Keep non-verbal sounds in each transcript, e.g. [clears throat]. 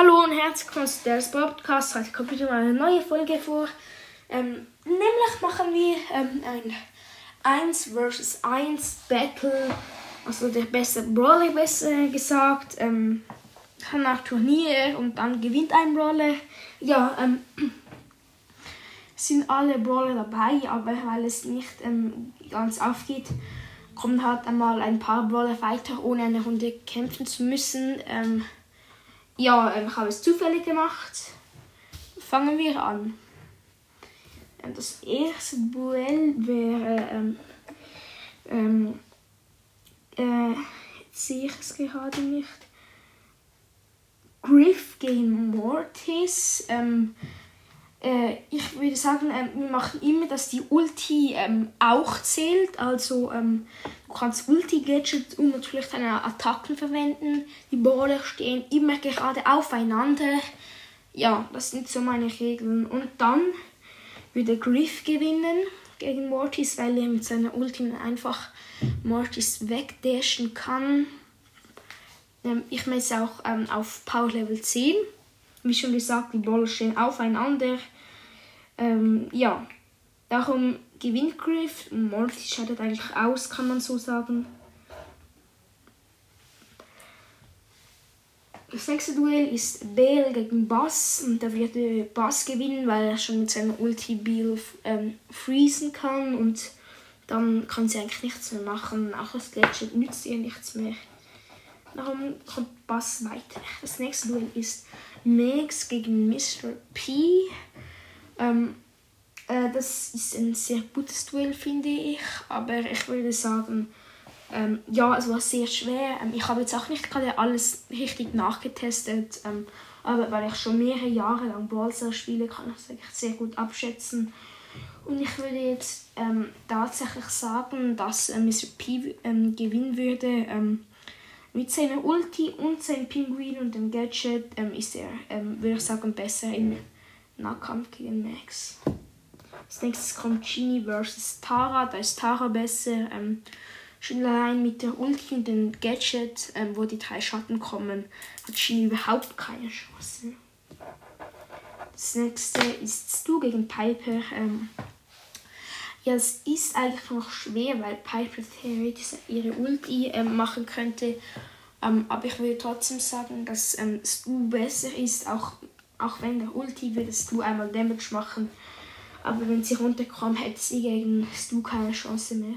Hallo und herzlich willkommen zu der Podcast. Heute kommt wieder mal eine neue Folge vor. Ähm, nämlich machen wir ähm, ein 1 vs 1 Battle. Also der beste Brawler, besser gesagt. Ähm, nach Turnier und dann gewinnt ein Brawler. Ja, ähm, [clears throat] sind alle Brawler dabei, aber weil es nicht ähm, ganz aufgeht, kommen halt einmal ein paar Brawler weiter, ohne eine Runde kämpfen zu müssen. Ähm, ja, ich habe es zufällig gemacht. Fangen wir an. Ähm, das erste Duell wäre. Ähm, ähm, äh, ich es gerade nicht. Griff gegen Mortis. Ähm, äh, ich würde sagen, ähm, wir machen immer, dass die Ulti ähm, auch zählt. Also ähm, du kannst Ulti-Gadget und natürlich deine Attacken verwenden. Die Brawler stehen immer gerade aufeinander. Ja, das sind so meine Regeln. Und dann würde Griff gewinnen gegen Mortis, weil er mit seiner Ulti einfach Mortis wegdashen kann. Ähm, ich messe auch ähm, auf Power Level 10. Wie schon gesagt, die Brawler stehen aufeinander. Ähm, ja, darum gewinnt Griff. Morty scheidet eigentlich aus, kann man so sagen. Das nächste Duell ist Bale gegen Bass und da wird Bass gewinnen, weil er schon mit seiner Ulti Bill ähm, freezen kann und dann kann sie eigentlich nichts mehr machen. Auch das Gadget nützt ihr nichts mehr. Darum kommt Bass weiter. Das nächste Duell ist Megs gegen Mr. P. Ähm, äh, das ist ein sehr gutes Duell, finde ich. Aber ich würde sagen, ähm, ja, es war sehr schwer. Ähm, ich habe jetzt auch nicht gerade alles richtig nachgetestet. Ähm, aber weil ich schon mehrere Jahre lang Brawlstars spiele, kann ich es sehr gut abschätzen. Und ich würde jetzt ähm, tatsächlich sagen, dass äh, Mr. P ähm, gewinnen würde. Ähm, mit seiner Ulti und seinem Pinguin und dem Gadget ist er, würde ich sagen, besser im Nahkampf gegen Max. Als nächstes kommt Genie vs. Tara. Da ist Tara besser. Ähm, schon allein mit der Ulti und dem Gadget, ähm, wo die drei Schatten kommen, hat Genie überhaupt keine Chance. Das nächste ist Stu gegen Piper. Ähm, ja, es ist eigentlich noch schwer, weil Piper theoretisch ihre Ulti ähm, machen könnte. Ähm, aber ich würde trotzdem sagen, dass ähm, Stu besser ist, auch, auch wenn der Ulti würde Stu einmal Damage machen. Aber wenn sie runterkommt, hätte sie gegen Stu keine Chance mehr.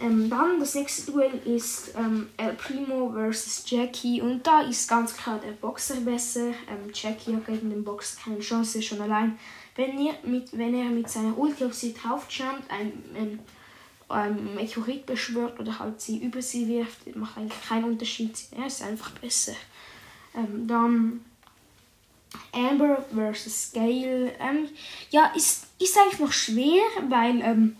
Ähm, dann das nächste Duell ist ähm, El Primo vs Jackie und da ist ganz klar der Boxer besser. Ähm, Jackie hat gegen den Boxer keine Chance, schon allein wenn er mit, wenn er mit seiner Ulti auf sie draufjumpt, ein, ein, ein Meteorit beschwört oder halt sie über sie wirft, macht eigentlich keinen Unterschied. Er ist einfach besser. Ähm, dann Amber vs. Gale. Ähm, ja, ist, ist eigentlich noch schwer, weil ähm,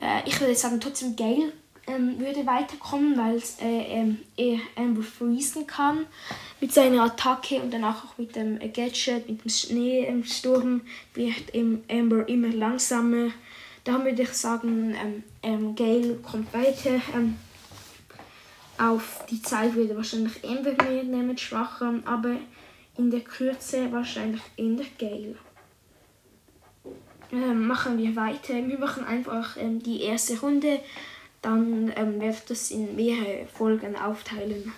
äh, ich würde sagen, trotzdem Gale ähm, würde weiterkommen, weil äh, ähm, er Amber freezen kann mit seiner Attacke und danach auch mit dem Gadget, mit dem Schneesturm wird Amber immer langsamer. Da würde ich sagen, ähm, ähm, Gale kommt weiter. Ähm, auf die Zeit würde wahrscheinlich Amber mehr Damage machen, aber in der Kürze wahrscheinlich in der Gale. Ähm, machen wir weiter. Wir machen einfach ähm, die erste Runde dann ähm, werde ich das in mehrere Folgen aufteilen.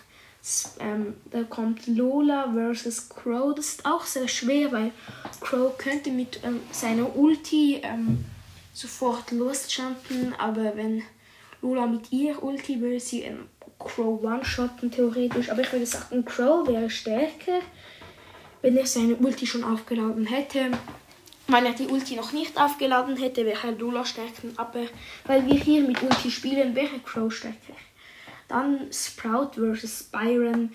Ähm, da kommt Lola vs. Crow. Das ist auch sehr schwer, weil Crow könnte mit ähm, seiner Ulti ähm, sofort losjumpen, aber wenn Lola mit ihr Ulti würde sie ähm, Crow one-shotten theoretisch. Aber ich würde sagen, Crow wäre stärker, wenn er seine Ulti schon aufgeladen hätte. Wenn er die Ulti noch nicht aufgeladen hätte, wäre Lola stärker. Aber weil wir hier mit Ulti spielen, wäre Crow stärker. Dann Sprout vs. Byron.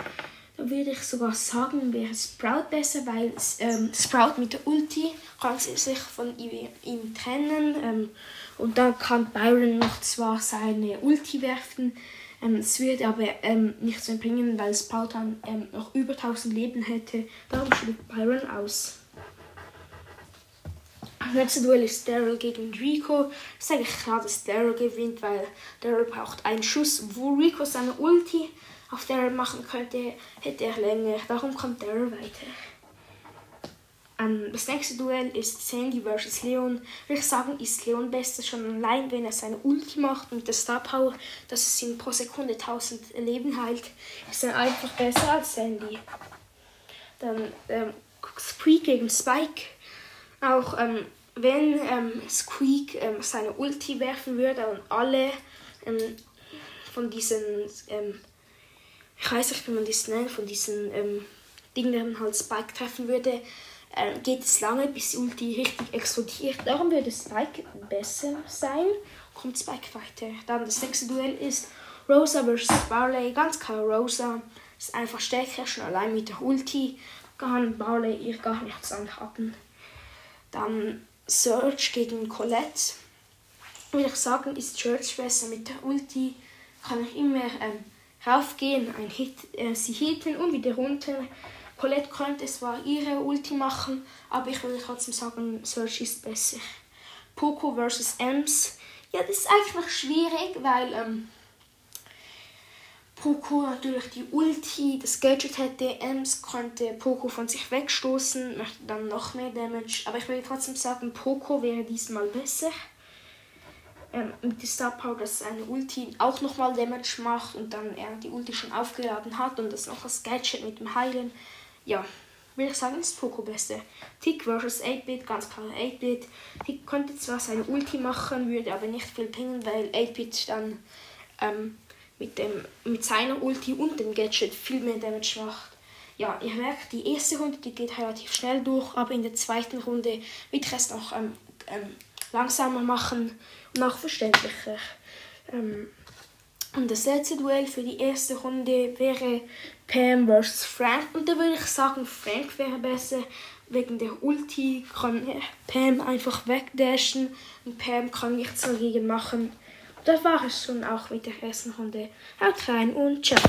Da würde ich sogar sagen, wäre Sprout besser, weil ähm, Sprout mit der Ulti kann sich von ihm trennen. Ähm, und dann kann Byron noch zwar seine Ulti werfen, ähm, es würde aber ähm, nichts mehr bringen, weil Sprout dann ähm, noch über 1000 Leben hätte. Darum schlägt Byron aus. Das nächste Duell ist Daryl gegen Rico. Es ist eigentlich klar, dass Daryl gewinnt, weil Daryl braucht einen Schuss, wo Rico seine Ulti auf er machen könnte, hätte er länger. Darum kommt Daryl weiter. Ähm, das nächste Duell ist Sandy vs. Leon. Würde ich sagen, ist Leon besser schon allein, wenn er seine Ulti macht mit der Star Power, dass es ihm pro Sekunde 1000 Leben heilt, ist er einfach besser als Sandy. Dann ähm, Squeak gegen Spike. Auch ähm, wenn ähm, Squeak ähm, seine Ulti werfen würde und alle ähm, von diesen, ähm, ich weiß nicht, wie man das nennt, von diesen Dingen halt Spike treffen würde, äh, geht es lange, bis die Ulti richtig explodiert. Darum würde Spike besser sein. Kommt Spike weiter. Dann das nächste Duell ist Rosa vs. Barley. Ganz klar, Rosa ist einfach stärker, schon allein mit der Ulti kann Barley ihr gar nichts anhaben. Dann Search gegen Colette. Würde ich sagen, ist Search besser mit der Ulti. Kann ich immer ähm, raufgehen, ein Hit, äh, sie hitten und wieder runter. Colette könnte zwar ihre Ulti machen, aber ich würde trotzdem sagen, Search ist besser. Poco vs. Ems. Ja, das ist einfach schwierig, weil ähm, Poco durch die Ulti das Gadget hätte. Ems konnte Poco von sich wegstoßen, möchte dann noch mehr Damage. Aber ich würde trotzdem sagen, Poco wäre diesmal besser. Ähm, mit der Star Power, dass eine Ulti auch nochmal Damage macht und dann er die Ulti schon aufgeladen hat und das noch das Gadget mit dem Heilen ja, würde ich sagen, ist Poco beste. Tick vs 8-Bit, ganz klar 8-Bit. Tick konnte zwar seine Ulti machen, würde aber nicht viel pingen, weil 8-Bit dann ähm, mit, dem, mit seiner Ulti und dem Gadget viel mehr Damage macht. Ja, ihr merkt, die erste Runde die geht relativ schnell durch, aber in der zweiten Runde wird es noch ähm, ähm, langsamer machen und auch verständlicher. Ähm, und das letzte Duell für die erste Runde wäre Pam vs. Frank. Und da würde ich sagen, Frank wäre besser. Wegen der Ulti kann Pam einfach wegdashen und Pam kann nichts dagegen machen. Das war es schon auch mit der ersten Runde. Haut rein und ciao.